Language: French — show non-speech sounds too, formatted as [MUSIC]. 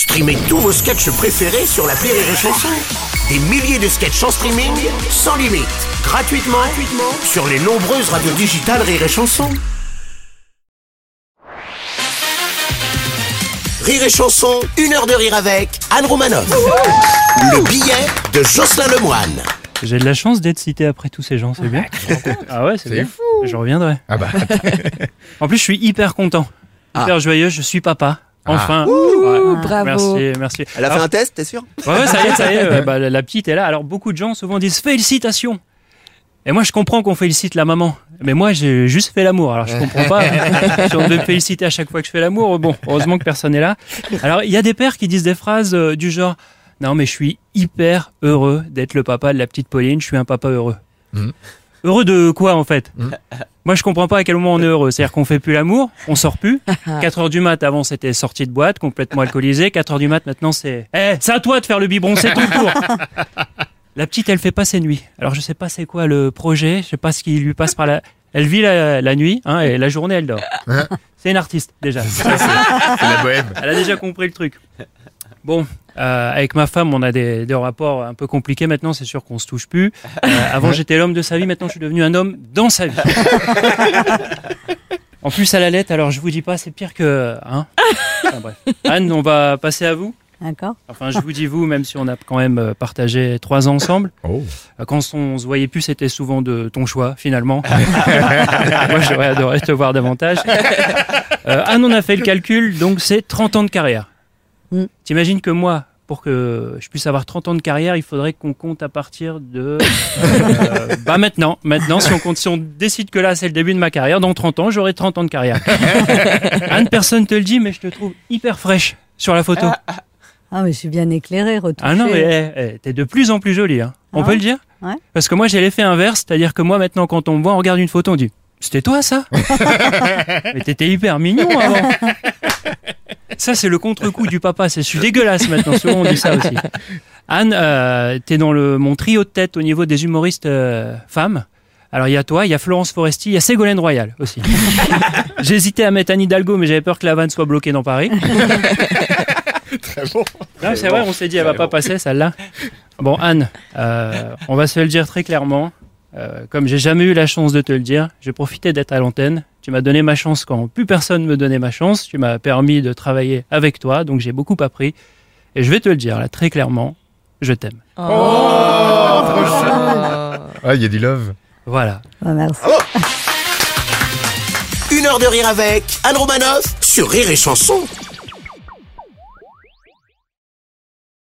Streamez tous vos sketchs préférés sur la Rire et Chanson. Des milliers de sketchs en streaming, sans limite, gratuitement, gratuitement sur les nombreuses radios digitales Rire et Chanson. Rire et Chanson, une heure de rire avec Anne Romanoff. Le billet de Jocelyn Lemoine. J'ai de la chance d'être cité après tous ces gens, c'est bien. Ah ouais, c'est bien. Je reviendrai. Ah bah, [LAUGHS] En plus, je suis hyper content, hyper joyeux. Je suis papa. Enfin. Ouh, Ouais. bravo. Merci, merci. Elle a fait un test, t'es sûr? Ouais, ouais, ça y est, ça y est. [LAUGHS] euh, bah, la petite est là. Alors, beaucoup de gens souvent disent félicitations. Et moi, je comprends qu'on félicite la maman. Mais moi, j'ai juste fait l'amour. Alors, je comprends pas. [LAUGHS] si on devait me féliciter à chaque fois que je fais l'amour, bon, heureusement que personne n'est là. Alors, il y a des pères qui disent des phrases euh, du genre Non, mais je suis hyper heureux d'être le papa de la petite Pauline. Je suis un papa heureux. Mhm. Heureux de quoi, en fait Mhm. Moi, je comprends pas à quel moment on est heureux. C'est-à-dire qu'on fait plus l'amour, on sort plus. [LAUGHS] 4 heures du mat, avant, c'était sortie de boîte, complètement alcoolisé. 4 heures du mat, maintenant, c'est Eh, c'est à toi de faire le biberon, c'est ton tour [LAUGHS] La petite, elle fait pas ses nuits. Alors, je sais pas c'est quoi le projet, je sais pas ce qui lui passe par la... Elle vit la, la nuit, hein, et la journée, elle dort. C'est une artiste, déjà. Ça, la bohème. elle a déjà compris le truc. Bon, euh, avec ma femme, on a des, des rapports un peu compliqués maintenant, c'est sûr qu'on se touche plus. Euh, avant, j'étais l'homme de sa vie, maintenant, je suis devenu un homme dans sa vie. En plus, à la lettre, alors je vous dis pas, c'est pire que. Hein Enfin, bref. Anne, on va passer à vous. D'accord. Enfin, je vous dis vous, même si on a quand même euh, partagé trois ans ensemble. Oh. Euh, Quand on se voyait plus, c'était souvent de ton choix, finalement. [LAUGHS] Moi, j'aurais adoré te voir davantage. Euh, Anne, on a fait le calcul, donc c'est 30 ans de carrière. Mm. T'imagines que moi, pour que je puisse avoir 30 ans de carrière, il faudrait qu'on compte à partir de... [LAUGHS] euh, bah maintenant, maintenant, si on, compte, si on décide que là, c'est le début de ma carrière, dans 30 ans, j'aurai 30 ans de carrière. [LAUGHS] Anne, personne te le dit, mais je te trouve hyper fraîche sur la photo. Ah, mais je suis bien éclairée, retouchée. Ah non, mais eh, eh, t'es de plus en plus jolie. Hein. On Ah peut le dire Ouais. Parce que moi, j'ai l'effet inverse, c'est-à-dire que moi, maintenant, quand on me voit, on regarde une photo, on dit C'était toi, ça? [LAUGHS] Mais t'étais hyper mignon avant. Ça, c'est le contre-coup du papa. C'est je suis dégueulasse maintenant. Souvent, on dit ça aussi. Anne, euh, t'es dans le, mon trio de tête au niveau des humoristes euh, femmes. Alors, il y a toi, il y a Florence Foresti, il y a Ségolène Royal aussi. [LAUGHS] J'hésitais à mettre Anne Hidalgo, mais j'avais peur que la vanne soit bloquée dans Paris. [LAUGHS] Très bon. Non, c'est vrai, on s'est dit, elle va pas passer celle-là. Bon, Anne, euh, on va se le dire très clairement. Euh, comme j'ai jamais eu la chance de te le dire, j'ai profité d'être à l'antenne. Tu m'as donné ma chance quand plus personne me donnait ma chance. Tu m'as permis de travailler avec toi, donc j'ai beaucoup appris. Et je vais te le dire là très clairement, je t'aime. Oh, trop chou. Ah, il y a du love. Voilà. Ah, merci. Une heure de rire avec Anne Romanoff sur Rire et Chanson.